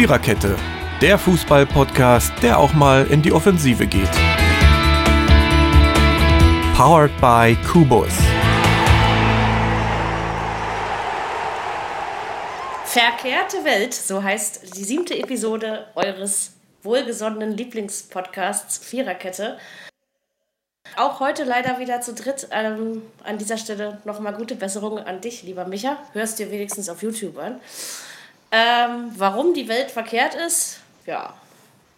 Viererkette, der Fußball-Podcast, der auch mal in die Offensive geht. Powered by Kubus. Verkehrte Welt, so heißt die siebte Episode eures wohlgesonnenen Lieblingspodcasts Viererkette. Auch heute leider wieder zu dritt. Ähm, an dieser Stelle nochmal gute Besserung an dich, lieber Micha. Hörst dir wenigstens auf YouTube an. Ähm, warum die Welt verkehrt ist, ja,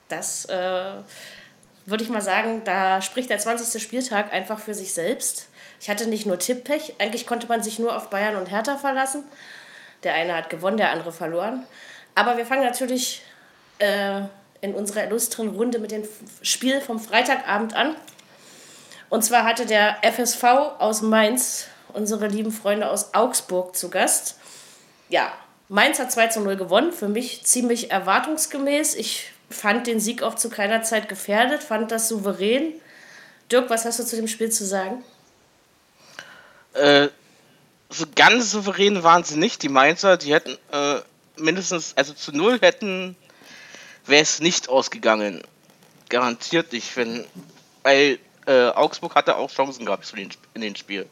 das äh, würde ich mal sagen, da spricht der 20. Spieltag einfach für sich selbst. Ich hatte nicht nur Tipppech, eigentlich konnte man sich nur auf Bayern und Hertha verlassen. Der eine hat gewonnen, der andere verloren. Aber wir fangen natürlich äh, in unserer illustren Runde mit dem Spiel vom Freitagabend an. Und zwar hatte der FSV aus Mainz unsere lieben Freunde aus Augsburg zu Gast. Ja, Mainz hat 2 zu 0 gewonnen, für mich ziemlich erwartungsgemäß. Ich fand den Sieg auch zu keiner Zeit gefährdet, fand das souverän. Dirk, was hast du zu dem Spiel zu sagen? Äh, so ganz souverän waren sie nicht, die Mainzer. Die hätten äh, mindestens, also zu null hätten, wäre es nicht ausgegangen. Garantiert nicht, wenn, weil äh, Augsburg hatte auch Chancen gehabt in den Spiel.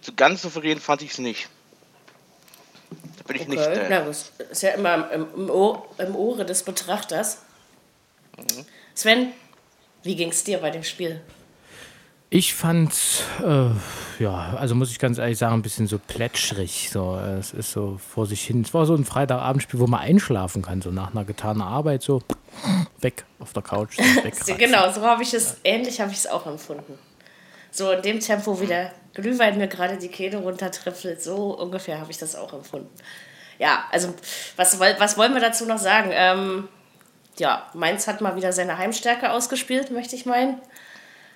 So ganz souverän fand ich es nicht. Bin ich okay. nicht. Äh, Na, das ist ja immer im, im, Ohr, im Ohre des Betrachters. Mhm. Sven, wie ging es dir bei dem Spiel? Ich fand, äh, ja, also muss ich ganz ehrlich sagen, ein bisschen so plätschrig. So, es ist so vor sich hin. Es war so ein Freitagabendspiel, wo man einschlafen kann, so nach einer getanen Arbeit, so weg auf der Couch. So genau, so habe ich es, ja. ähnlich habe ich es auch empfunden. So in dem Tempo, wie der Glühwein mir gerade die Kehle runtertrifft, so ungefähr habe ich das auch empfunden. Ja, also was, was wollen wir dazu noch sagen? Ähm, ja, Mainz hat mal wieder seine Heimstärke ausgespielt, möchte ich meinen.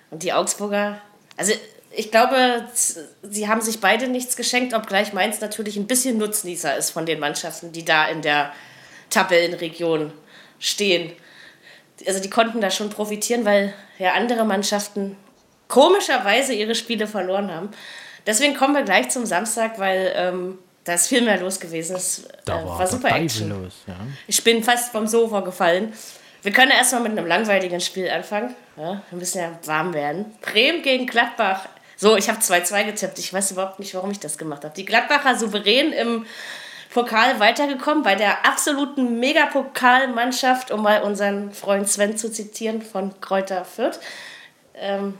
Und die Augsburger, also ich glaube, sie haben sich beide nichts geschenkt, obgleich Mainz natürlich ein bisschen Nutznießer ist von den Mannschaften, die da in der Tabellenregion stehen. Also die konnten da schon profitieren, weil ja andere Mannschaften komischerweise ihre Spiele verloren haben. Deswegen kommen wir gleich zum Samstag, weil ähm, da ist viel mehr los gewesen. Es äh, war, war super Action. Los, ja. Ich bin fast vom Sofa gefallen. Wir können erstmal mit einem langweiligen Spiel anfangen. Ja, wir müssen ja warm werden. Bremen gegen Gladbach. So, ich habe 2-2 getippt. Ich weiß überhaupt nicht, warum ich das gemacht habe. Die Gladbacher souverän im Pokal weitergekommen bei der absoluten Megapokalmannschaft, um mal unseren Freund Sven zu zitieren von Kräuter Fürth. Ähm,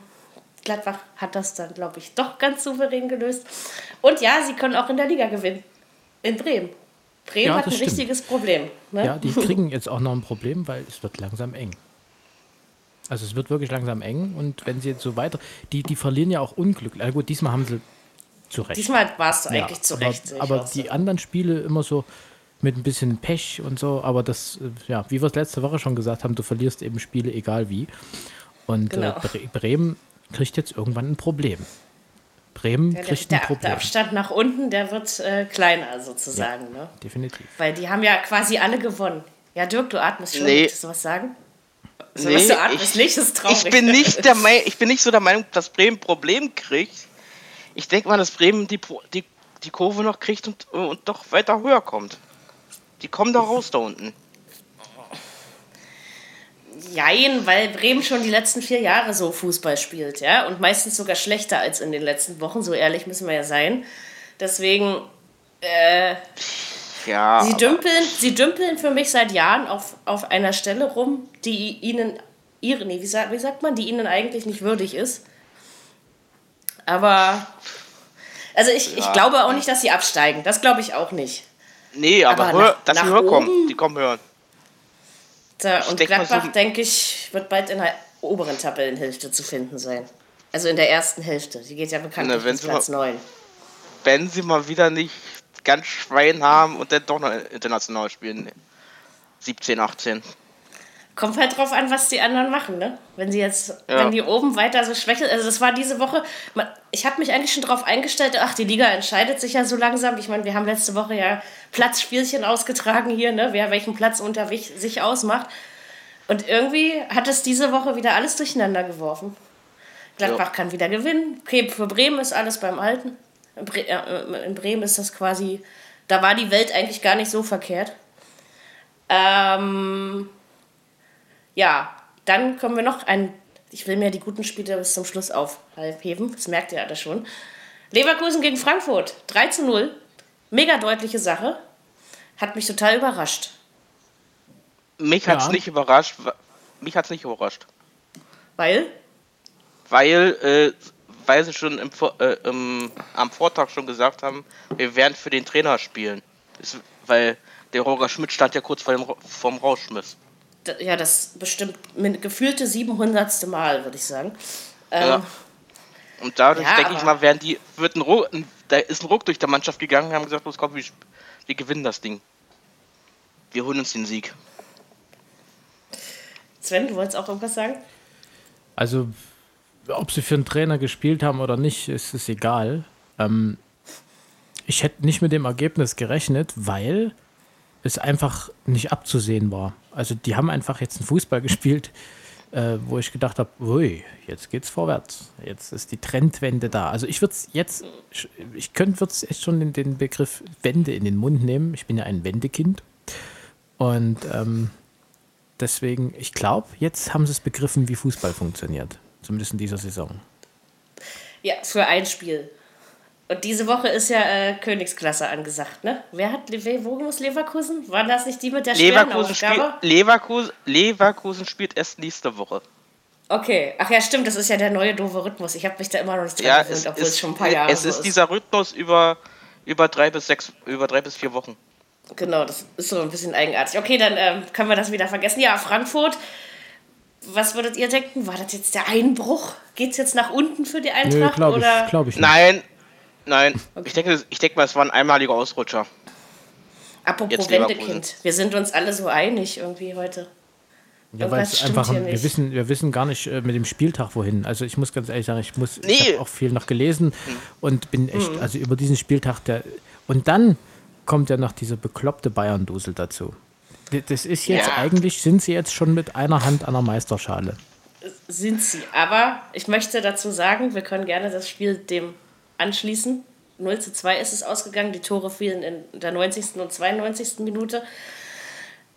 Gladbach hat das dann, glaube ich, doch ganz souverän gelöst. Und ja, sie können auch in der Liga gewinnen. In Bremen. Bremen ja, hat ein stimmt. richtiges Problem. Ne? Ja, die kriegen jetzt auch noch ein Problem, weil es wird langsam eng. Also es wird wirklich langsam eng und wenn sie jetzt so weiter, die, die verlieren ja auch unglücklich. Also gut, diesmal haben sie zu Recht. Diesmal war es eigentlich ja, zu Recht. Aber, aber die so. anderen Spiele immer so mit ein bisschen Pech und so, aber das, ja, wie wir es letzte Woche schon gesagt haben, du verlierst eben Spiele egal wie. Und äh, genau. äh, Bremen kriegt jetzt irgendwann ein Problem. Bremen ja, kriegt der, ein Problem. Der Abstand nach unten, der wird äh, kleiner sozusagen. Ja, ne? Definitiv. Weil die haben ja quasi alle gewonnen. Ja, Dirk, du atmest schon. Nee. Willst du was sagen? So, nee, was du atmest ich, nicht, ist traurig. Ich bin, nicht der ich bin nicht so der Meinung, dass Bremen ein Problem kriegt. Ich denke mal, dass Bremen die, die, die Kurve noch kriegt und, und doch weiter höher kommt. Die kommen da raus da unten. Jein, weil Bremen schon die letzten vier Jahre so Fußball spielt, ja, und meistens sogar schlechter als in den letzten Wochen, so ehrlich müssen wir ja sein. Deswegen, äh, ja, sie, dümpeln, sie dümpeln für mich seit Jahren auf, auf einer Stelle rum, die ihnen, ihre, nee, wie, sagt, wie sagt man, die ihnen eigentlich nicht würdig ist. Aber, also ich, ja. ich glaube auch nicht, dass sie absteigen, das glaube ich auch nicht. Nee, aber, aber hör, dass sie höher kommen, die kommen höher. Da, und Gladbach, so denke ich, wird bald in der oberen Tabellenhälfte zu finden sein. Also in der ersten Hälfte. Die geht ja bekanntlich bis Platz 9. Wenn sie mal wieder nicht ganz Schwein haben und dann doch noch international spielen. 17, 18. Kommt halt drauf an, was die anderen machen, ne? Wenn sie jetzt, ja. wenn die oben weiter so schwächeln. Also das war diese Woche, ich habe mich eigentlich schon darauf eingestellt, ach, die Liga entscheidet sich ja so langsam. Ich meine, wir haben letzte Woche ja Platzspielchen ausgetragen hier, ne? Wer welchen Platz unter sich ausmacht. Und irgendwie hat es diese Woche wieder alles durcheinander geworfen. Gladbach ja. kann wieder gewinnen. Für Bremen ist alles beim Alten. In Bremen ist das quasi, da war die Welt eigentlich gar nicht so verkehrt. Ähm, ja, dann kommen wir noch ein. Ich will mir die guten Spiele bis zum Schluss aufheben. Das merkt ihr alle schon. Leverkusen gegen Frankfurt. 3 zu 0. Mega deutliche Sache. Hat mich total überrascht. Mich hat's Ja. nicht überrascht. Mich hat's nicht überrascht. Weil? Weil, äh, weil sie schon im, äh, im, am Vortag schon gesagt haben, wir werden für den Trainer spielen. Das, weil der Roger Schmidt stand ja kurz vor dem, vorm Rausschmiss. Ja, das bestimmt mit gefühlte 700. Mal, würde ich sagen. Ähm, Ja. Und dadurch Ja, denke ich mal, werden die, wird ein Ruck, da ist ein Ruck durch der Mannschaft gegangen, haben gesagt, los komm, wir, wir gewinnen das Ding. Wir holen uns den Sieg. Sven, du wolltest auch irgendwas sagen? Also, ob sie für einen Trainer gespielt haben oder nicht, ist es egal. Ähm, ich hätte nicht mit dem Ergebnis gerechnet, weil es einfach nicht abzusehen war. Also, die haben einfach jetzt einen Fußball gespielt, äh, wo ich gedacht habe, ui, jetzt geht's vorwärts. Jetzt ist die Trendwende da. Also, ich würde es jetzt, ich könnte es echt schon den, den Begriff Wende in den Mund nehmen. Ich bin ja ein Wendekind. Und ähm, deswegen, ich glaube, jetzt haben sie es begriffen, wie Fußball funktioniert. Zumindest in dieser Saison. Ja, für ein Spiel. Und diese Woche ist ja äh, Königsklasse angesagt, ne? Wer hat, wo muss Leverkusen? War das nicht die mit der schweren Leverkusen, spiel, Aufgabe? Leverkusen, Leverkusen spielt erst nächste Woche. Okay, ach ja, stimmt, das ist ja der neue doofe Rhythmus. Ich habe mich da immer noch nicht dran Ja, gewöhnt, es, obwohl es ist, schon ein paar Jahre es so ist dieser Rhythmus über, über drei bis sechs, über drei bis vier Wochen. Genau, das ist so ein bisschen eigenartig. Okay, dann ähm, können wir das wieder vergessen. Ja, Frankfurt. Was würdet ihr denken? War das jetzt der Einbruch? Geht es jetzt nach unten für die Nö, Eintracht? glaube oder? ich, glaub ich nicht. Nein, nein. Ich denke, ich denke mal, es war ein einmaliger Ausrutscher. Apropos. Wendekind. Wir sind uns alle so einig irgendwie heute. Ja, weil es einfach, wir nicht. wissen, wir wissen gar nicht äh, mit dem Spieltag wohin. Also ich muss ganz ehrlich sagen, ich muss, ich Nee. habe auch viel noch gelesen und bin echt, Mhm. also über diesen Spieltag der und dann kommt ja noch dieser bekloppte Bayern-Dusel dazu. Das ist jetzt Ja. eigentlich, sind sie jetzt schon mit einer Hand an der Meisterschale. Sind sie. Aber ich möchte dazu sagen, wir können gerne das Spiel dem anschließen. 0 zu 2 ist es ausgegangen. Die Tore fielen in der 90. und 92. Minute.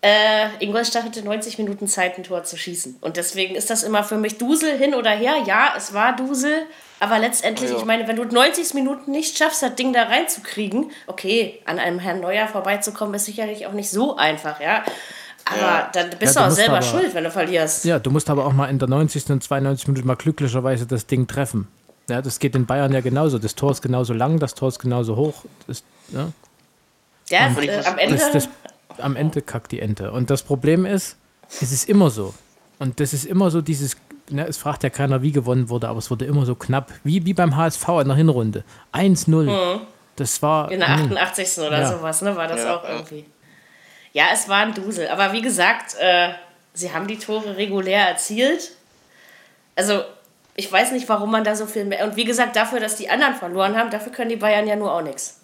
Äh, Ingolstadt hatte 90 Minuten Zeit, ein Tor zu schießen. Und deswegen ist das immer für mich Dusel hin oder her. Ja, es war Dusel. Aber letztendlich, Ja. ich meine, wenn du 90 Minuten nicht schaffst, das Ding da reinzukriegen, okay, an einem Herrn Neuer vorbeizukommen, ist sicherlich auch nicht so einfach, ja. Aber Ja. dann bist Ja, du auch selber aber- schuld, wenn du verlierst. Ja, du musst aber auch mal in der 90. und 92. Minute mal glücklicherweise das Ding treffen. Ja, das geht in Bayern ja genauso. Das Tor ist genauso lang, das Tor ist genauso hoch. Das, ja, Ja, ich äh, am Ende. das, das, am Ende kackt die Ente. Und das Problem ist, es ist immer so. Und das ist immer so dieses, ne, es fragt ja keiner, wie gewonnen wurde, aber es wurde immer so knapp. Wie, wie beim HSV in der Hinrunde. 1-0. Das war. In der hm, 88. oder Ja. sowas, ne? War das Ja, auch irgendwie. Ja, es war ein Dusel. Aber wie gesagt, äh, sie haben die Tore regulär erzielt. Also, ich weiß nicht, warum man da so viel mehr. Und wie gesagt, dafür, dass die anderen verloren haben, dafür können die Bayern ja nur auch nichts.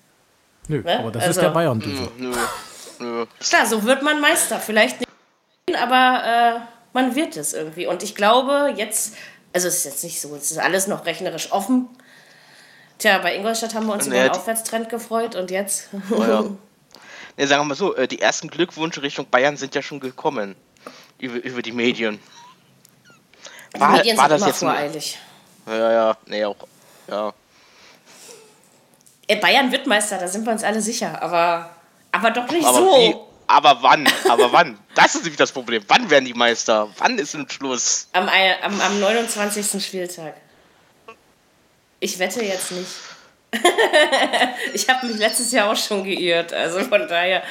Nö, ne? aber das Also- ist der Bayern-Dusel. Nö, nö. Klar, so wird man Meister. Vielleicht nicht, aber äh, man wird es irgendwie. Und ich glaube, jetzt. Also, es ist jetzt nicht so, es ist alles noch rechnerisch offen. Tja, bei Ingolstadt haben wir uns über die- Aufwärtstrend gefreut und jetzt. Oh ja. Ne, sagen wir mal so, äh, die ersten Glückwünsche Richtung Bayern sind ja schon gekommen. Über, über die Medien. War, Medien war das immer jetzt ein, voreilig. Ja, ja, nee, auch. Ja. Bayern wird Meister, da sind wir uns alle sicher, aber, aber doch nicht Aber so. wie? Aber wann? Aber wann? Das ist nämlich das Problem. Wann werden die Meister? Wann ist ein Schluss? Am, am, am 29. Spieltag. Ich wette jetzt nicht. ich habe mich letztes Jahr auch schon geirrt, also von daher.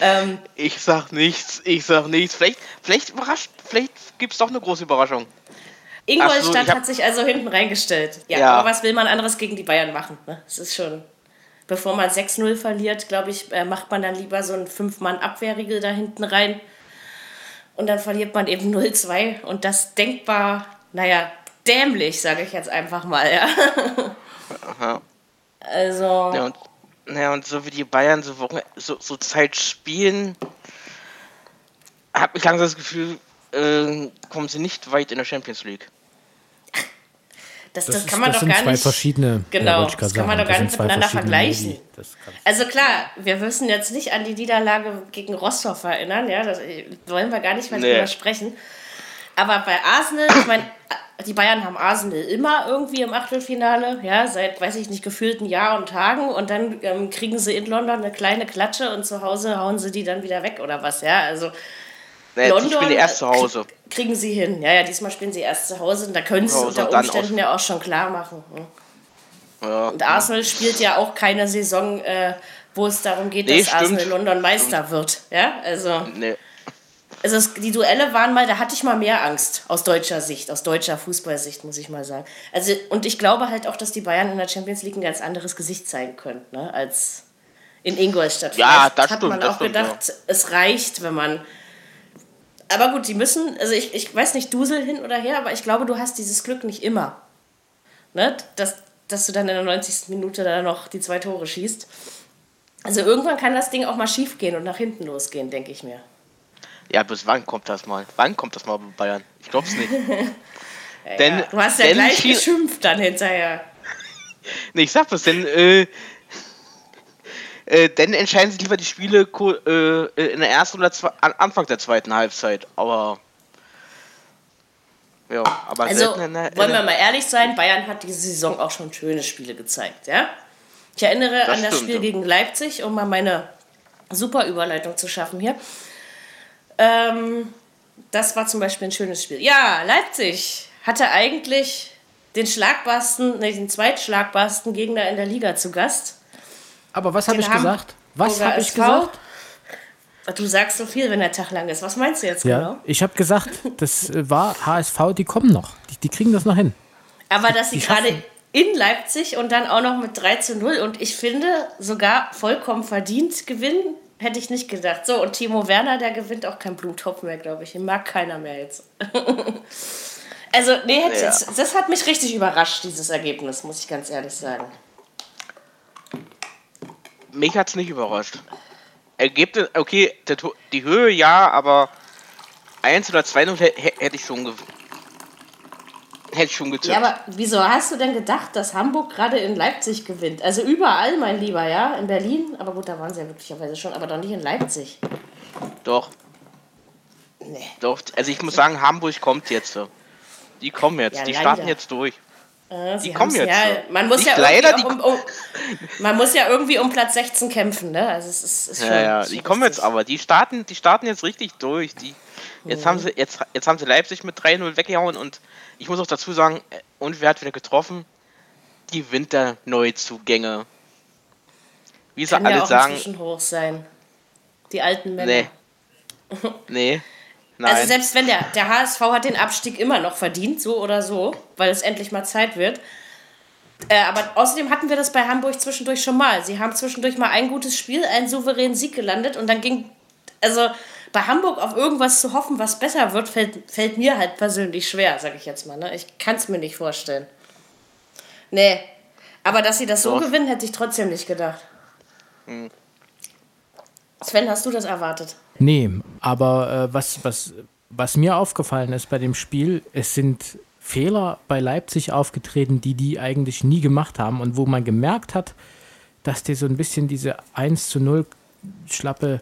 Ähm, Ich sag nichts, ich sag nichts. Vielleicht, vielleicht überrascht, vielleicht gibt's doch eine große Überraschung. Ingolstadt so, hat sich also hinten reingestellt. Ja, Ja. aber was will man anderes gegen die Bayern machen? Ne? Es ist schon. Bevor man 6-0 verliert, glaube ich, äh, macht man dann lieber so einen Fünf-Mann-Abwehrriegel da hinten rein. Und dann verliert man eben 0-2. Und das denkbar, naja, dämlich, sage ich jetzt einfach mal. Ja. Aha. Also, Ja, und, ja, und so wie die Bayern so, Wochen, so, so Zeit spielen, habe ich langsam das Gefühl, äh, kommen sie nicht weit in der Champions League. Das, Das, das, ist, kann man das doch sind gar zwei nicht. verschiedene. Genau, das kann man sagen. doch gar nicht miteinander vergleichen. Also klar, wir müssen jetzt nicht an die Niederlage gegen Rostock erinnern, ja, das wollen wir gar nicht mehr Nee. drüber sprechen. Aber bei Arsenal, ich meine, die Bayern haben Arsenal immer irgendwie im Achtelfinale, ja, seit, weiß ich nicht, gefühlten Jahr und Tagen und dann ähm, kriegen sie in London eine kleine Klatsche und zu Hause hauen sie die dann wieder weg oder was, ja, also Nee, London, ich bin erst zu Hause. kriegen sie hin. Ja, ja, diesmal spielen sie erst zu Hause und da können sie es unter Umständen ja auch schon klar machen. hm. Ja. Und Arsenal spielt ja auch keine Saison, äh, wo es darum geht, Nee, dass stimmt. Arsenal London Meister wird. Ja, also, Nee. Also es, die Duelle waren mal, da hatte ich mal mehr Angst aus deutscher Sicht, aus deutscher Fußballsicht, muss ich mal sagen. Also, und ich glaube halt auch, dass die Bayern in der Champions League ein ganz anderes Gesicht zeigen können, ne, als in Ingolstadt. Ja, Vielleicht das hat stimmt, man das auch stimmt, gedacht, es reicht, wenn man. Aber gut, die müssen, also ich, ich weiß nicht, Dusel hin oder her, aber ich glaube, du hast dieses Glück nicht immer. Ne? Dass, dass du dann in der 90. Minute da noch die zwei Tore schießt. Also irgendwann kann das Ding auch mal schief gehen und nach hinten losgehen, denke ich mir. Ja, bis wann kommt das mal? Wann kommt das mal bei Bayern? Ich glaub's nicht. denn, Ja, du hast ja gleich viel- geschimpft dann hinterher. Nee, ich sag das, denn, äh, äh, denn entscheiden sich lieber die Spiele ko- äh, in der ersten oder zwei, an Anfang der zweiten Halbzeit. Aber. Ja, aber Also, in der, in wollen wir mal ehrlich sein, Bayern hat diese Saison auch schon schöne Spiele gezeigt, ja? Ich erinnere Das an das stimmt, Spiel ja. gegen Leipzig, um mal meine super Überleitung zu schaffen hier. Ähm, das war zum Beispiel ein schönes Spiel. Ja, Leipzig hatte eigentlich den schlagbarsten, nee, den zweitschlagbarsten Gegner in der Liga zu Gast. Aber was habe ich gesagt? Was habe ich gesagt? Du sagst so viel, wenn der Tag lang ist. Was meinst du jetzt Ja, genau? ich habe gesagt, das äh, war HSV, die kommen noch. Die, die kriegen das noch hin. Aber dass sie gerade in Leipzig und dann auch noch mit 3 zu 0 und ich finde sogar vollkommen verdient gewinnen, hätte ich nicht gedacht. So, und Timo Werner, der gewinnt auch kein Blumentopf mehr, glaube ich. Den mag keiner mehr jetzt. also, nee, Ja. das, das hat mich richtig überrascht, dieses Ergebnis, muss ich ganz ehrlich sagen. mich hat's nicht überrascht. Ergebnis, okay, die Höhe ja, aber 1 oder 2 hätte ich schon hätte ich schon getippt. Ja, aber wieso hast du denn gedacht, dass Hamburg gerade in Leipzig gewinnt? Also überall, mein Lieber, ja? In Berlin, aber gut, da waren sie ja glücklicherweise schon, aber doch nicht in Leipzig. Doch, Nee. doch. Also ich muss sagen, Hamburg kommt jetzt. so. Die kommen jetzt, Ja, die leider. starten jetzt durch. Äh, Die kommen jetzt, Ja, man muss ja leider, um, um, man muss ja irgendwie um Platz 16 kämpfen, ne? Also es ist, ist schon, Ja, ja, die kommen jetzt aber. Die starten, die starten jetzt richtig durch. Die, jetzt, haben sie, jetzt, jetzt haben sie Leipzig mit 3-0 weggehauen und ich muss auch dazu sagen, äh, und wer hat wieder getroffen? Die Winterneuzugänge. Wie sie Kann ja alle auch sagen, inzwischen hoch sein. Die alten Männer. nee. Nee. Nein. Also selbst wenn der, der HSV hat den Abstieg immer noch verdient, so oder so, weil es endlich mal Zeit wird. Äh, aber außerdem hatten wir das bei Hamburg zwischendurch schon mal. Sie haben zwischendurch mal ein gutes Spiel, einen souveränen Sieg gelandet und dann ging, also bei Hamburg auf irgendwas zu hoffen, was besser wird, fällt, fällt mir halt persönlich schwer, sag ich jetzt mal. Ne? Ich kann es mir nicht vorstellen. Nee, aber dass sie das so Doch. gewinnen, hätte ich trotzdem nicht gedacht. Sven, hast du das erwartet? Nee, aber äh, was, was, was mir aufgefallen ist bei dem Spiel, es sind Fehler bei Leipzig aufgetreten, die die eigentlich nie gemacht haben und wo man gemerkt hat, dass dir so ein bisschen diese 1 zu 0 Schlappe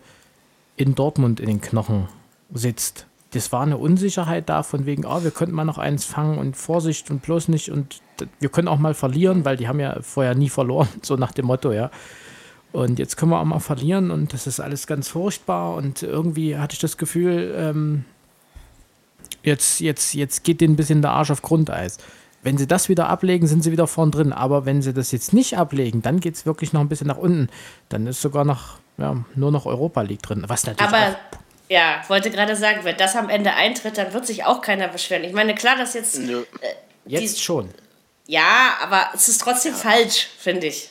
in Dortmund in den Knochen sitzt. Das war eine Unsicherheit da, von wegen, oh, wir könnten mal noch eins fangen und Vorsicht und bloß nicht und wir können auch mal verlieren, weil die haben ja vorher nie verloren, so nach dem Motto, ja. Und jetzt können wir auch mal verlieren und das ist alles ganz furchtbar und irgendwie hatte ich das Gefühl, ähm, jetzt, jetzt, jetzt geht denen ein bisschen der Arsch auf Grundeis. Wenn sie das wieder ablegen, sind sie wieder vorn drin. Aber wenn sie das jetzt nicht ablegen, dann geht es wirklich noch ein bisschen nach unten. Dann ist sogar noch, ja, nur noch Europa League drin. Was natürlich Aber auch, ja, wollte gerade sagen, wenn das am Ende eintritt, dann wird sich auch keiner beschweren. Ich meine, klar, dass jetzt. Nö. jetzt die- schon. Ja, aber es ist trotzdem falsch, finde ich.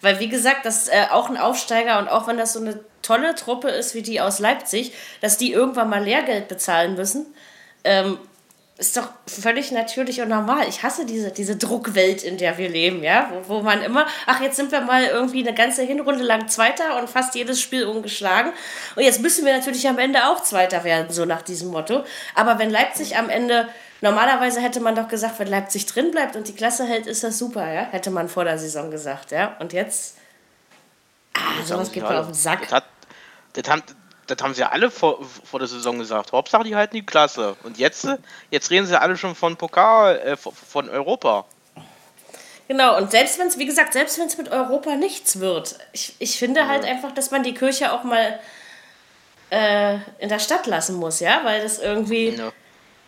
Weil, wie gesagt, das äh, auch ein Aufsteiger und auch wenn das so eine tolle Truppe ist wie die aus Leipzig, dass die irgendwann mal Lehrgeld bezahlen müssen, ähm, ist doch völlig natürlich und normal. Ich hasse diese, diese Druckwelt, in der wir leben, ja, wo, wo man immer, ach, jetzt sind wir mal irgendwie eine ganze Hinrunde lang Zweiter und fast jedes Spiel ungeschlagen. Und jetzt müssen wir natürlich am Ende auch Zweiter werden, so nach diesem Motto. Aber wenn Leipzig am Ende Normalerweise hätte man doch gesagt, wenn Leipzig drin bleibt und die Klasse hält, ist das super, ja? Hätte man vor der Saison gesagt, ja? Und jetzt. Ah, sowas geht mir auf den Sack. Das, hat, das, haben, das haben sie alle vor, vor der Saison gesagt. Hauptsache, die halten die Klasse. Und jetzt, jetzt reden sie alle schon von Pokal, äh, von Europa. Genau, und selbst wenn es, wie gesagt, selbst wenn es mit Europa nichts wird, ich, ich finde ja. halt einfach, dass man die Kirche auch mal äh, in der Stadt lassen muss, ja, weil das irgendwie. Ja.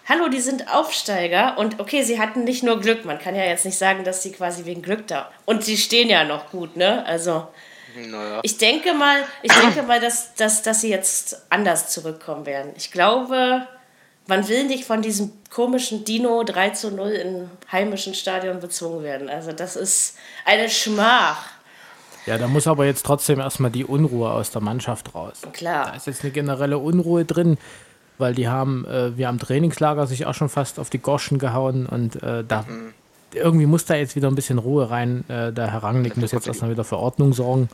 Hallo, die sind Aufsteiger und okay, sie hatten nicht nur Glück. Man kann ja jetzt nicht sagen, dass sie quasi wegen Glück da. Und sie stehen ja noch gut, ne? Also. Naja. Ich denke mal, ich denke mal, dass, dass, dass sie jetzt anders zurückkommen werden. Ich glaube, man will nicht von diesem komischen Dino 3 zu 0 im heimischen Stadion bezwungen werden. Also das ist eine Schmach. Ja, da muss aber jetzt trotzdem erstmal die Unruhe aus der Mannschaft raus. Klar. Da ist jetzt eine generelle Unruhe drin, weil die haben, äh, wir am Trainingslager sich auch schon fast auf die Goschen gehauen und äh, da mhm. Irgendwie muss da jetzt wieder ein bisschen Ruhe rein. Äh, der Herr Rangnick muss jetzt erstmal wieder für Ordnung sorgen.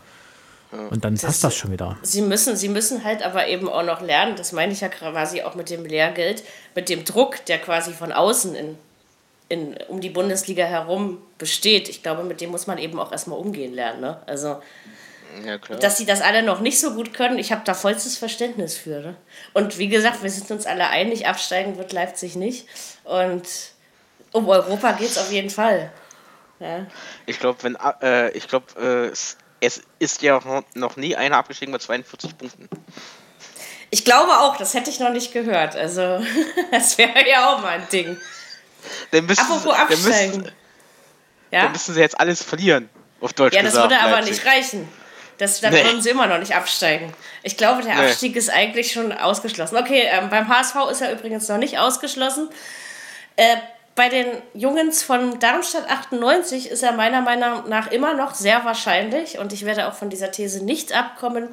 Und dann passt das schon wieder. Sie müssen, sie müssen halt aber eben auch noch lernen, das meine ich ja quasi auch mit dem Lehrgeld, mit dem Druck, der quasi von außen in, in, um die Bundesliga herum besteht. Ich glaube, mit dem muss man eben auch erstmal umgehen lernen. Ne? Also, ja, dass sie das alle noch nicht so gut können, ich habe da vollstes Verständnis für. Ne? Und wie gesagt, wir sind uns alle einig, absteigen wird Leipzig nicht. Und um Europa geht es auf jeden Fall. Ja. Ich glaube, wenn äh, ich glaube, äh, es ist ja noch nie einer abgestiegen mit 42 Punkten. Ich glaube auch, das hätte ich noch nicht gehört. Also, das wäre ja auch mal ein Ding. Dann müssen, Apropos absteigen. Dann müssen, ja? dann müssen sie jetzt alles verlieren, auf Deutsch Ja, das gesagt, würde aber nicht reichen. Das, dann nee. würden sie immer noch nicht absteigen. Ich glaube, der nee. Abstieg ist eigentlich schon ausgeschlossen. Okay, ähm, beim HSV ist er übrigens noch nicht ausgeschlossen. Äh, bei den Jungens von Darmstadt 98 ist er meiner Meinung nach immer noch sehr wahrscheinlich und ich werde auch von dieser These nicht abkommen.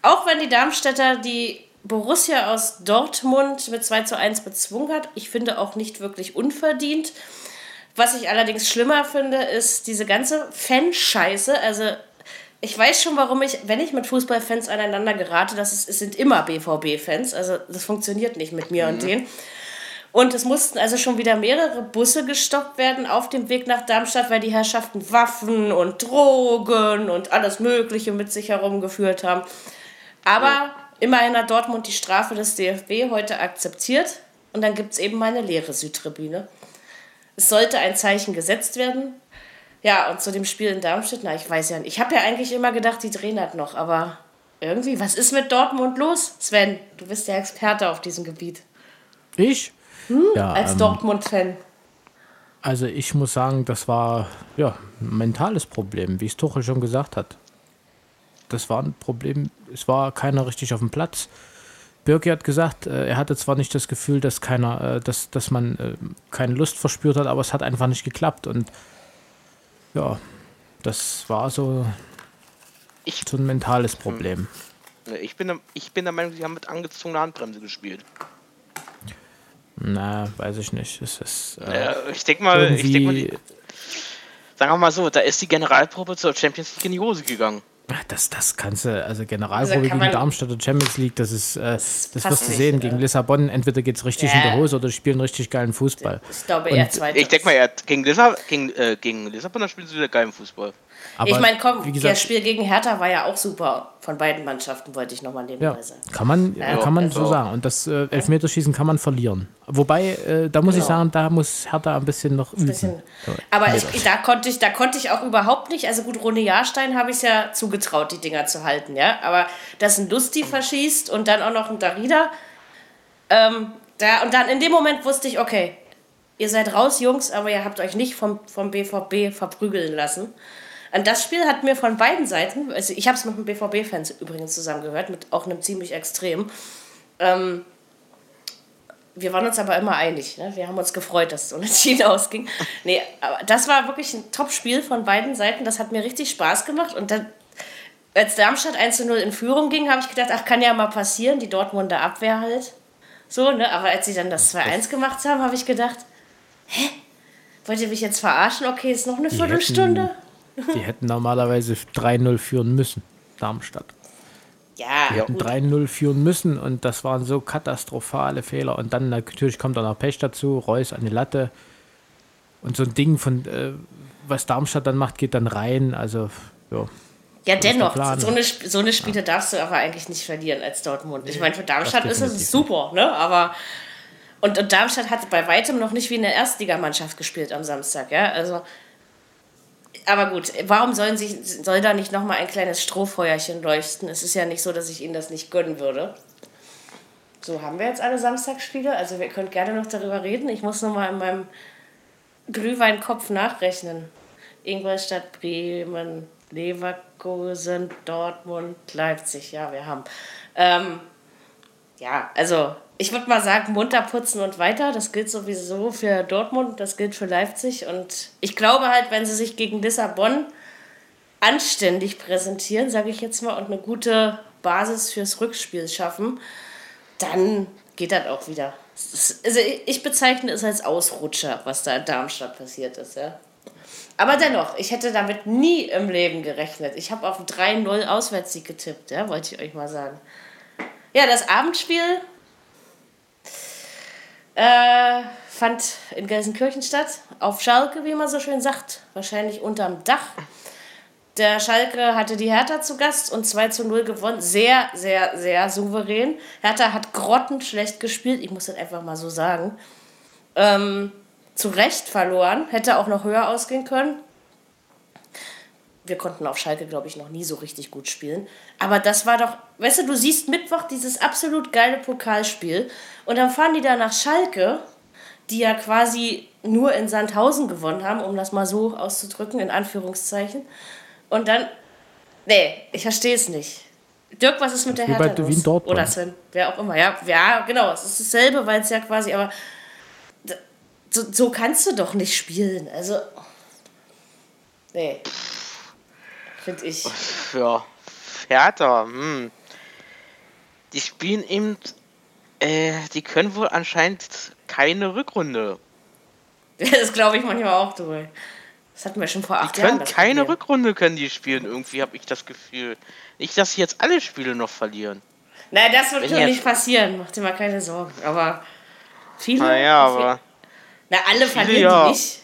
Auch wenn die Darmstädter die Borussia aus Dortmund mit 2 zu 1 bezwungen hat, ich finde auch nicht wirklich unverdient. Was ich allerdings schlimmer finde, ist diese ganze Fanscheiße. Also ich weiß schon, warum ich, wenn ich mit Fußballfans aneinander gerate, das ist, es sind immer BVB-Fans. Also das funktioniert nicht mit mir mhm. und denen. Und es mussten also schon wieder mehrere Busse gestoppt werden auf dem Weg nach Darmstadt, weil die Herrschaften Waffen und Drogen und alles Mögliche mit sich herumgeführt haben. Aber ja. immerhin hat Dortmund die Strafe des DFB heute akzeptiert und dann gibt es eben mal eine leere Südtribüne. Es sollte ein Zeichen gesetzt werden. Ja, und zu dem Spiel in Darmstadt, na, ich weiß ja nicht. Ich habe ja eigentlich immer gedacht, die drehen das noch, aber irgendwie, was ist mit Dortmund los? Sven, du bist der Experte auf diesem Gebiet. Ich? Hm? Ja, als ähm, Dortmund-Fan. Also ich muss sagen, das war ja ein mentales Problem, wie es Tuchel schon gesagt hat. Das war ein Problem, es war keiner richtig auf dem Platz. Birki hat gesagt, äh, er hatte zwar nicht das Gefühl, dass keiner, äh, dass, dass man äh, keine Lust verspürt hat, aber es hat einfach nicht geklappt. Und ja, das war so, ich, so ein mentales Problem. Ich bin, ich bin der Meinung, sie haben mit angezogener Handbremse gespielt. Na, weiß ich nicht. Es ist, äh, ja, ich denke mal, ich denk mal die, sagen wir mal so, da ist die Generalprobe zur Champions League in die Hose gegangen. Das, das kannst du, also Generalprobe also gegen Darmstadt und Champions League, das ist, äh, das, das wirst du sehen, gegen Lissabon, entweder geht es richtig ja. in die Hose oder die spielen richtig geilen Fußball. Ich glaube eher zweitens. Ich denke mal, ja, gegen, Lissabon, gegen, äh, gegen Lissabon spielen sie wieder geilen Fußball. Aber ich meine, komm, gesagt, das Spiel gegen Hertha war ja auch super von beiden Mannschaften, wollte ich nochmal nebenbei ja, sagen. Kann man, ja, kann man also, so sagen. Und das äh, Elfmeterschießen kann man verlieren. Wobei, äh, da muss genau. ich sagen, da muss Hertha ein bisschen noch üben. Bisschen. Aber ich, da, konnte ich, da konnte ich auch überhaupt nicht, also gut, Rune Jahrstein habe ich es ja zugetraut, die Dinger zu halten, ja. Aber dass ein Lusti verschießt und dann auch noch ein Darida, ähm, da, und dann in dem Moment wusste ich, okay, ihr seid raus, Jungs, aber ihr habt euch nicht vom, vom BVB verprügeln lassen. Und das Spiel hat mir von beiden Seiten, also ich habe es mit einem BVB-Fans übrigens zusammengehört, mit auch einem ziemlich extrem. Ähm, wir waren uns aber immer einig. Ne? Wir haben uns gefreut, dass es unentschieden ausging. Nee, aber das war wirklich ein Top-Spiel von beiden Seiten. Das hat mir richtig Spaß gemacht. Und dann, als Darmstadt 1 0 in Führung ging, habe ich gedacht, ach, kann ja mal passieren, die Dortmunder Abwehr halt. So, ne? Aber als sie dann das 2-1 gemacht haben, habe ich gedacht, hä? Wollt ihr mich jetzt verarschen? Okay, ist noch eine Viertelstunde. Die hätten normalerweise 3-0 führen müssen, Darmstadt. Ja, Wir hätten gut. 3-0 führen müssen und das waren so katastrophale Fehler. Und dann natürlich kommt dann noch Pech dazu, Reus an die Latte. Und so ein Ding von, äh, was Darmstadt dann macht, geht dann rein. Also, ja. Ja, dennoch, so eine, so eine Spiele darfst du aber eigentlich nicht verlieren als Dortmund. Ich meine, für Darmstadt ist es super, ne? Aber. Und, und Darmstadt hat bei weitem noch nicht wie eine Erstligamannschaft gespielt am Samstag, ja? Also. Aber gut, warum sollen sich, soll da nicht nochmal ein kleines Strohfeuerchen leuchten? Es ist ja nicht so, dass ich ihnen das nicht gönnen würde. So, haben wir jetzt alle Samstagsspiele? Also, wir könnt gerne noch darüber reden. Ich muss nur mal in meinem Glühweinkopf nachrechnen. Ingolstadt, Bremen, Leverkusen, Dortmund, Leipzig. Ja, wir haben. Ähm, ja, also ich würde mal sagen, munter putzen und weiter. Das gilt sowieso für Dortmund, das gilt für Leipzig. Und ich glaube halt, wenn sie sich gegen Lissabon anständig präsentieren, sage ich jetzt mal, und eine gute Basis fürs Rückspiel schaffen, dann geht das auch wieder. Also ich bezeichne es als Ausrutscher, was da in Darmstadt passiert ist, ja. Aber dennoch, ich hätte damit nie im Leben gerechnet. Ich habe auf einen 3-0 Auswärtssieg getippt, ja, wollte ich euch mal sagen. Ja, das Abendspiel äh, fand in Gelsenkirchen statt. Auf Schalke, wie man so schön sagt. Wahrscheinlich unterm Dach. Der Schalke hatte die Hertha zu Gast und 2 zu 0 gewonnen. Sehr, sehr, sehr souverän. Hertha hat grottenschlecht gespielt, ich muss das einfach mal so sagen. Ähm, zu Recht verloren, hätte auch noch höher ausgehen können. Wir konnten auf Schalke, glaube ich, noch nie so richtig gut spielen. Aber das war doch, weißt du, du siehst Mittwoch dieses absolut geile Pokalspiel und dann fahren die da nach Schalke, die ja quasi nur in Sandhausen gewonnen haben, um das mal so auszudrücken, in Anführungszeichen. Und dann, nee, ich verstehe es nicht. Dirk, was ist mit der wie Hertha bei los? Wien Dortmund. Oder Sven, wer auch immer. Ja, ja genau, es ist dasselbe, weil es ja quasi, aber so, so kannst du doch nicht spielen. Also, nee, finde ich. Ja, Hertha, hm. Die spielen eben, äh, die können wohl anscheinend keine Rückrunde. Das glaube ich manchmal auch, du. Das hatten wir schon vor Die acht Jahren. können das keine Problem. Rückrunde können die spielen, irgendwie habe ich das Gefühl. Nicht, dass sie jetzt alle Spiele noch verlieren. Nein, das wird schon nicht passieren. Mach dir mal keine Sorgen. Aber viele. Naja, aber Na, alle verlieren ja. die nicht.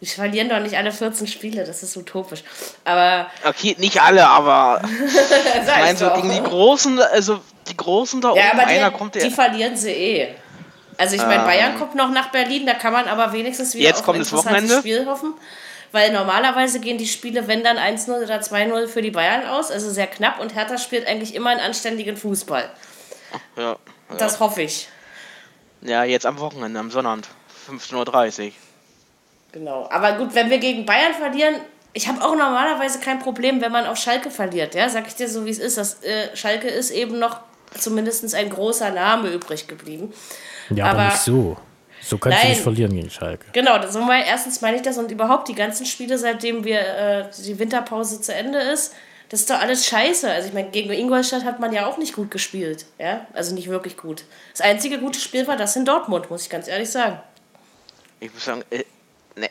Die verlieren doch nicht alle 14 Spiele, das ist utopisch. Aber okay, nicht alle, aber ich meine so gegen die großen, also die großen da Ja, oben, aber einer die, kommt die der. verlieren sie eh. Also ich meine, Ähm. Bayern kommt noch nach Berlin, da kann man aber wenigstens wieder Jetzt auf kommt ein das interessantes Wochenende. Spiel hoffen. Weil normalerweise gehen die Spiele, wenn dann 1-0 oder 2-0 für die Bayern aus, also sehr knapp und Hertha spielt eigentlich immer einen anständigen Fußball. Ja, Das hoffe ich. ja, jetzt am Wochenende, am Sonnabend, 15.30 Uhr. Genau. Aber gut, wenn wir gegen Bayern verlieren, ich habe auch normalerweise kein Problem, wenn man auf Schalke verliert. Ja, sag ich dir so, wie es ist. Das, äh, Schalke ist eben noch zumindest ein großer Name übrig geblieben. Ja, aber, Aber- nicht so. So kannst du Nein. nicht verlieren gegen Schalke. Genau, das mal, erstens meine ich das und überhaupt die ganzen Spiele, seitdem wir äh, die Winterpause zu Ende ist, das ist doch alles scheiße. Also ich meine, gegen Ingolstadt hat man ja auch nicht gut gespielt. Ja? Also nicht wirklich gut. Das einzige gute Spiel war das in Dortmund, muss ich ganz ehrlich sagen. Ich muss sagen, äh,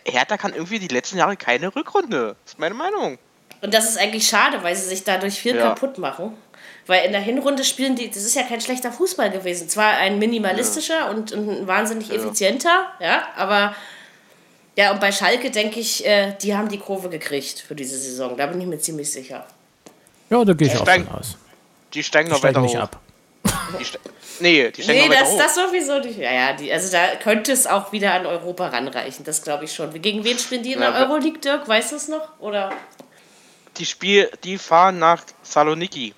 Hertha kann irgendwie die letzten Jahre keine Rückrunde. Das ist meine Meinung. Und das ist eigentlich schade, weil sie sich dadurch viel Ja. kaputt machen. Weil in der Hinrunde spielen die, das ist ja kein schlechter Fußball gewesen. Zwar ein minimalistischer und, und ein wahnsinnig effizienter, ja, aber ja, und bei Schalke denke ich, äh, die haben die Kurve gekriegt für diese Saison. Da bin ich mir ziemlich sicher. Ja, da gehe ich auch Äh, Steig- von aus. Die steigen noch Steigen weiter nicht hoch. ab. Die ste nee, die steigen Nee, das, hoch. das sowieso nicht. Ja, ja, die, also da könnte es auch wieder an Europa ranreichen, das glaube ich schon. Gegen wen spielen die in der Ja, Euroleague, Dirk? Weißt du es noch? Oder? Die Spiel, die fahren nach Saloniki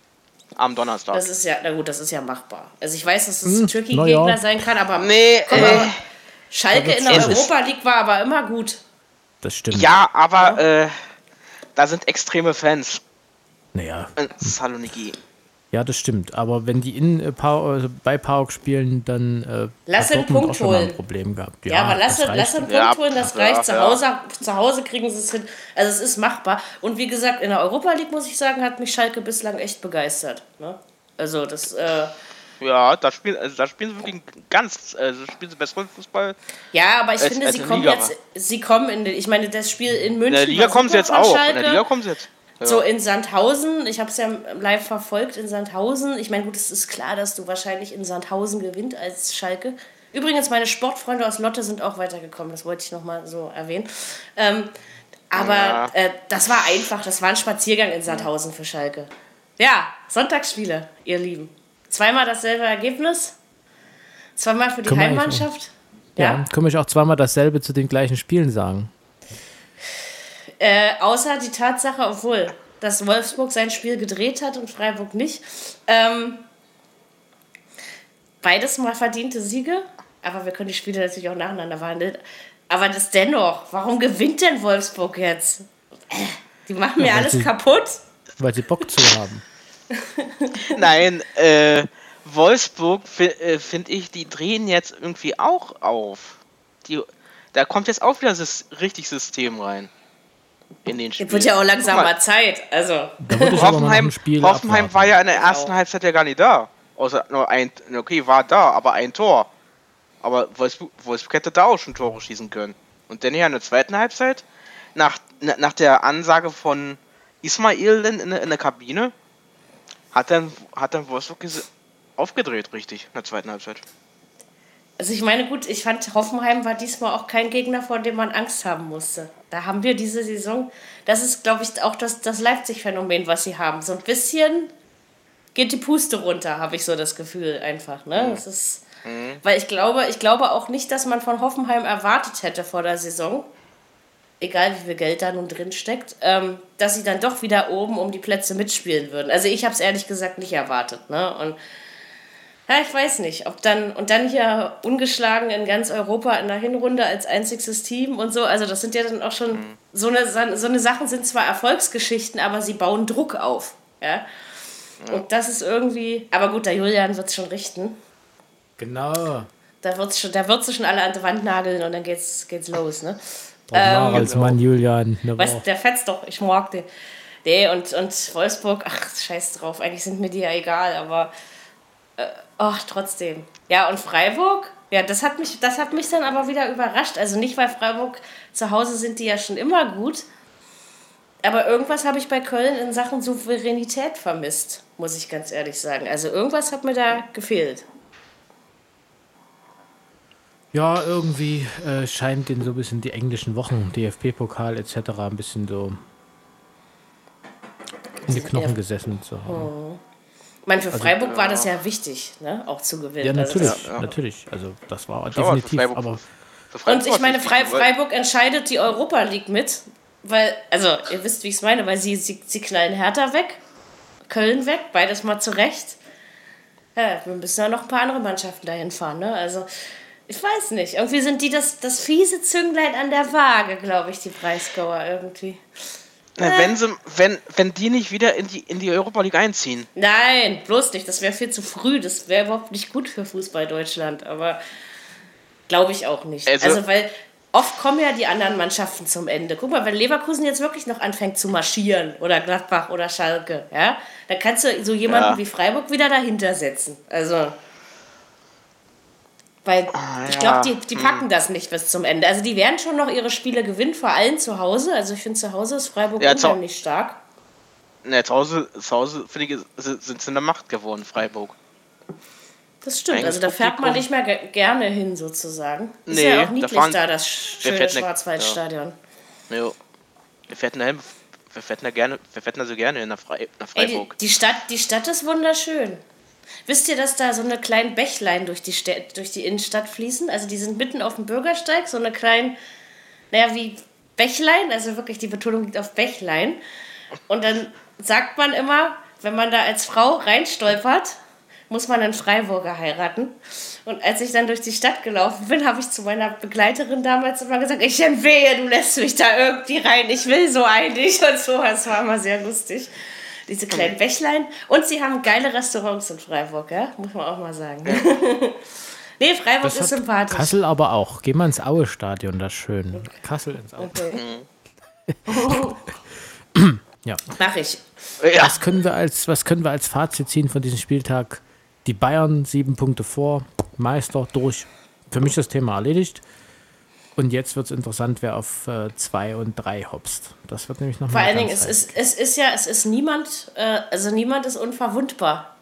am Donnerstag. Das ist ja, na gut, das ist ja machbar. Also ich weiß, dass es Hm, ein Türkei-Gegner ja. sein kann, aber nee, Komm, äh, Schalke in der Europa League war aber immer gut. Das stimmt. ja, aber äh, da sind extreme Fans Naja, in Saloniki. Ja, das stimmt. Aber wenn die in äh, Pau also bei Pauk spielen, dann äh, Lass Dortmund Punkt auch schon mal ein holen. Problem gehabt. Ja, aber lass, das lass den Punkt Ja, holen, das ja, reicht. Zu ja. Hause, zu Hause kriegen sie es hin. Also es ist machbar. Und wie gesagt, in der Europa League, muss ich sagen, hat mich Schalke bislang echt begeistert. Ne? Also das, äh, Ja, da spielen, also da spielen sie wirklich ganz, also spielen sie besseren Fußball. ja, aber ich Als- finde, als sie in kommen Liga jetzt, sie kommen in, den- ich meine, das Spiel in München In der Liga kommen sie jetzt auch. In Schalke. der Liga kommen sie jetzt. So in Sandhausen, ich habe es ja live verfolgt in Sandhausen. Ich meine, gut, es ist klar, dass du wahrscheinlich in Sandhausen gewinnt als Schalke. Übrigens, meine Sportfreunde aus Lotte sind auch weitergekommen, das wollte ich nochmal so erwähnen. Ähm, aber ja. äh, das war einfach, das war ein Spaziergang in Sandhausen für Schalke. Ja, Sonntagsspiele, ihr Lieben. Zweimal dasselbe Ergebnis, zweimal für die Heimmannschaft. Ja, ja können wir auch zweimal dasselbe zu den gleichen Spielen sagen. Äh, außer die Tatsache, obwohl, dass Wolfsburg sein Spiel gedreht hat und Freiburg nicht. Ähm, beides mal verdiente Siege, aber wir können die Spiele natürlich auch nacheinander wandeln. Aber das dennoch, warum gewinnt denn Wolfsburg jetzt? Äh, die machen mir ja, alles sie, kaputt. Weil sie Bock zu haben. Nein, äh, Wolfsburg, äh, finde ich, die drehen jetzt irgendwie auch auf. Die, da kommt jetzt auch wieder das richtig System rein in den Spielen. Wird ja auch langsam mal Zeit. Also. Hoffenheim, Hoffenheim war ja in der ersten Halbzeit ja gar nicht da. Außer nur ein, okay, war da, aber ein Tor. Aber Wolfsburg, Wolfsburg hätte da auch schon Tore schießen können. Und dann ja in der zweiten Halbzeit, nach, nach der Ansage von Ismail in, in, in der Kabine, hat dann, hat dann Wolfsburg aufgedreht, richtig, in der zweiten Halbzeit. Also ich meine, gut, ich fand, Hoffenheim war diesmal auch kein Gegner, vor dem man Angst haben musste. Da haben wir diese Saison, das ist, glaube ich, auch das, das Leipzig-Phänomen, was sie haben. So ein bisschen geht die Puste runter, habe ich so das Gefühl einfach. Ne? Das ist, mhm. Weil ich glaube, ich glaube auch nicht, dass man von Hoffenheim erwartet hätte vor der Saison, egal wie viel Geld da nun drin steckt, ähm, dass sie dann doch wieder oben um die Plätze mitspielen würden. Also ich habe es ehrlich gesagt nicht erwartet. Ne? Und ja, ich weiß nicht, ob dann, und dann hier ungeschlagen in ganz Europa in der Hinrunde als einziges Team und so, also das sind ja dann auch schon, mhm. so, eine, so eine Sachen sind zwar Erfolgsgeschichten, aber sie bauen Druck auf, ja. ja. Und das ist irgendwie, aber gut, der Julian wird es schon richten. Genau. Da wird schon, da wird schon alle an die Wand nageln und dann geht's, geht's los, ne? Ähm, als Mann Julian. Weißt, der fetzt doch, ich mag den. Nee, und, und Wolfsburg, ach, scheiß drauf, eigentlich sind mir die ja egal, aber äh, ach, trotzdem. Ja, und Freiburg? Ja, das hat, mich, das hat mich dann aber wieder überrascht. Also nicht, weil Freiburg zu Hause sind die ja schon immer gut. Aber irgendwas habe ich bei Köln in Sachen Souveränität vermisst, muss ich ganz ehrlich sagen. Also irgendwas hat mir da gefehlt. Ja, irgendwie äh, scheint den so ein bisschen die englischen Wochen, DFB-Pokal etc. ein bisschen so in die Knochen gesessen zu haben. Oh meine, für also, Freiburg war das ja wichtig, ne? auch zu gewinnen. Ja, natürlich, also ja, natürlich. Also das war Schau, definitiv. Freiburg, aber und ich meine, Fre Freiburg entscheidet die Europa League mit, weil, also ihr wisst, wie ich es meine, weil sie, sie, sie knallen Hertha weg, Köln weg, beides mal zurecht. Ja, wir müssen ja noch ein paar andere Mannschaften dahin fahren, ne? Also ich weiß nicht. Irgendwie sind die das, das fiese Zünglein an der Waage, glaube ich, die Preisgauer irgendwie. Na, wenn, sie, wenn, wenn die nicht wieder in die, in die Europa League einziehen. Nein, bloß nicht. Das wäre viel zu früh. Das wäre überhaupt nicht gut für Fußball Deutschland. Aber glaube ich auch nicht. Also, also, weil oft kommen ja die anderen Mannschaften zum Ende. Guck mal, wenn Leverkusen jetzt wirklich noch anfängt zu marschieren oder Gladbach oder Schalke, ja, dann kannst du so jemanden ja. wie Freiburg wieder dahinter setzen. Also. Weil ah, ich glaube, die, die hm. packen hm. das nicht bis zum Ende. Also die werden schon noch ihre Spiele gewinnen, vor allem zu Hause. Also ich finde, zu Hause ist Freiburg ja, unheimlich stark. Ne, zu Hause, zu Hause finde ich, sind sie in der Macht geworden, Freiburg. Das stimmt, also da fährt man nicht mehr gerne hin, sozusagen. Ist nee, ja auch niedlich da, da das schöne ne- Schwarzwaldstadion. Ja. Jo. Wir fährten da hin, wir fährten da gerne, wir fährten da so gerne nach, Freiburg. Ey, die, die, Stadt, die Stadt ist wunderschön. Wisst ihr, dass da so eine kleine Bächlein durch die, Städ durch die Innenstadt fließen? Also die sind mitten auf dem Bürgersteig, so eine kleine, naja, wie Bächlein, also wirklich die Betonung liegt auf Bächlein. Und dann sagt man immer, wenn man da als Frau reinstolpert, muss man einen Freiburger heiraten. Und als ich dann durch die Stadt gelaufen bin, habe ich zu meiner Begleiterin damals immer gesagt, ich empfehle, du lässt mich da irgendwie rein, ich will so einig und so. Das war immer sehr lustig diese kleinen Bächlein. Und sie haben geile Restaurants in Freiburg, ja? muss man auch mal sagen. nee, Freiburg das ist sympathisch. Kassel aber auch. Geh mal ins Aue-Stadion, das ist schön. Kassel ins Aue. Okay. ja. Mach ich. Ja. Was, können wir als, was können wir als Fazit ziehen von diesem Spieltag? Die Bayern sieben Punkte vor, Meister durch. Für mich das Thema erledigt. Und jetzt wird es interessant, wer auf 2 äh, und 3 hopst. Das wird nämlich noch Vor allen Dingen, es ist, es ist ja, es ist niemand, äh, also niemand ist unverwundbar.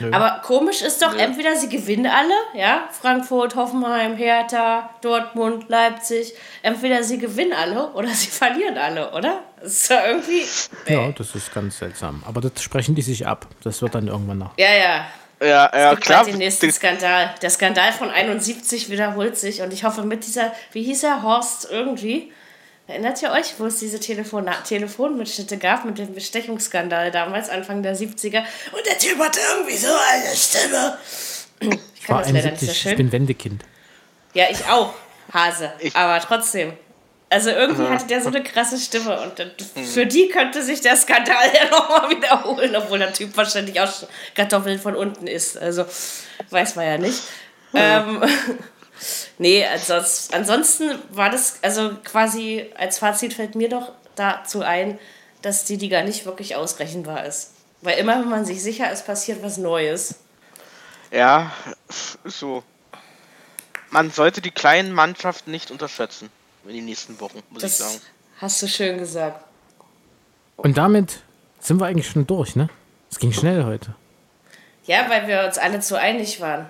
Nö. Aber komisch ist doch, Nö. entweder sie gewinnen alle, ja, Frankfurt, Hoffenheim, Hertha, Dortmund, Leipzig, entweder sie gewinnen alle oder sie verlieren alle, oder? Das ist ja irgendwie. Ja, das ist ganz seltsam. Aber das sprechen die sich ab. Das wird dann irgendwann nach. Ja, ja. Ja, ja, es klar. den nächsten Skandal. Der Skandal von 71 wiederholt sich und ich hoffe mit dieser, wie hieß er, Horst irgendwie, Erinnert ihr euch, wo es diese Telefon Telefonmitschnitte gab mit dem Bestechungsskandal damals, Anfang der 70er? Und der Typ hatte irgendwie so eine Stimme. Ich, kann das leider nicht so schön. ich bin Wendekind. Ja, ich auch, Hase. Ich. Aber trotzdem. Also irgendwie mhm. hatte der so eine krasse Stimme und für die könnte sich der Skandal ja nochmal wiederholen, obwohl der Typ wahrscheinlich auch Kartoffeln von unten ist. Also weiß man ja nicht. Mhm. Ähm, Nee, ansonsten, ansonsten war das, also quasi als Fazit fällt mir doch dazu ein, dass die Liga nicht wirklich ausrechenbar ist. Weil immer, wenn man sich sicher ist, passiert was Neues. Ja, so. Man sollte die kleinen Mannschaften nicht unterschätzen in den nächsten Wochen, muss das ich sagen. Hast du schön gesagt. Und damit sind wir eigentlich schon durch, ne? Es ging schnell heute. Ja, weil wir uns alle zu einig waren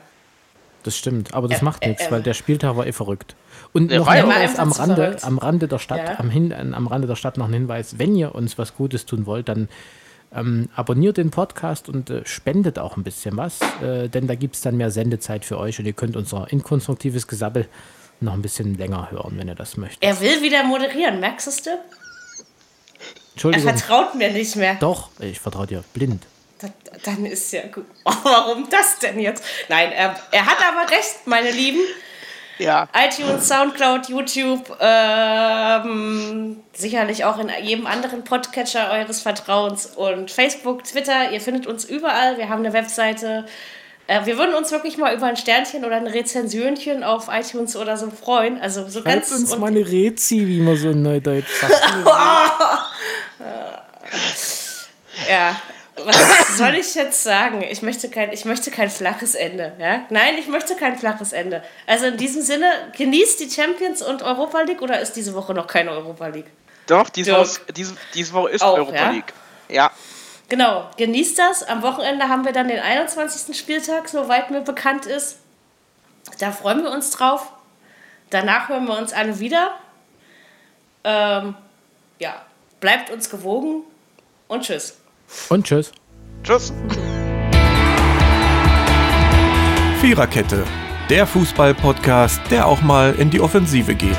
das stimmt. Aber das äh, macht nichts, äh, weil der Spieltag war eh verrückt. Und noch ein Hinweis am Rande, am Rande der Stadt, ja. am, Hin, am Rande der Stadt noch ein Hinweis, wenn ihr uns was Gutes tun wollt, dann ähm, abonniert den Podcast und äh, spendet auch ein bisschen was, äh, denn da gibt es dann mehr Sendezeit für euch und ihr könnt unser inkonstruktives Gesabbel noch ein bisschen länger hören, wenn ihr das möchtet. Er will wieder moderieren, merkst du? Entschuldigung. Er vertraut mir nicht mehr. Doch, ich vertraue dir blind. Das, dann ist ja gut. Oh, warum das denn jetzt? Nein, er, er hat aber recht, meine Lieben. Ja. iTunes, Soundcloud, YouTube, ähm, sicherlich auch in jedem anderen Podcatcher eures Vertrauens und Facebook, Twitter. Ihr findet uns überall. Wir haben eine Webseite. Äh, wir würden uns wirklich mal über ein Sternchen oder ein Rezensionchen auf iTunes oder so freuen. Also so Schreibt ganz uns mal eine Rezi, wie man so in Neudeutsch sagt. ja, was soll ich jetzt sagen? Ich möchte kein, ich möchte kein flaches Ende. Ja? Nein, ich möchte kein flaches Ende. Also in diesem Sinne, genießt die Champions und Europa League oder ist diese Woche noch keine Europa League? Doch, diese, Woche, diese, diese Woche ist Auch, Europa ja? League. Ja. Genau, genießt das. Am Wochenende haben wir dann den 21. Spieltag, soweit mir bekannt ist. Da freuen wir uns drauf. Danach hören wir uns alle wieder. Ähm, ja, bleibt uns gewogen und tschüss. Und tschüss. Tschüss. Viererkette, der Fußball-Podcast, der auch mal in die Offensive geht.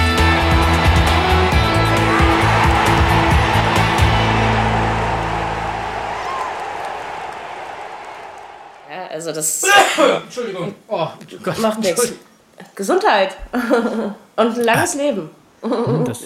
Also das. Entschuldigung. Oh, Gott. Macht nichts. Gesundheit. Und ein langes Leben. Das,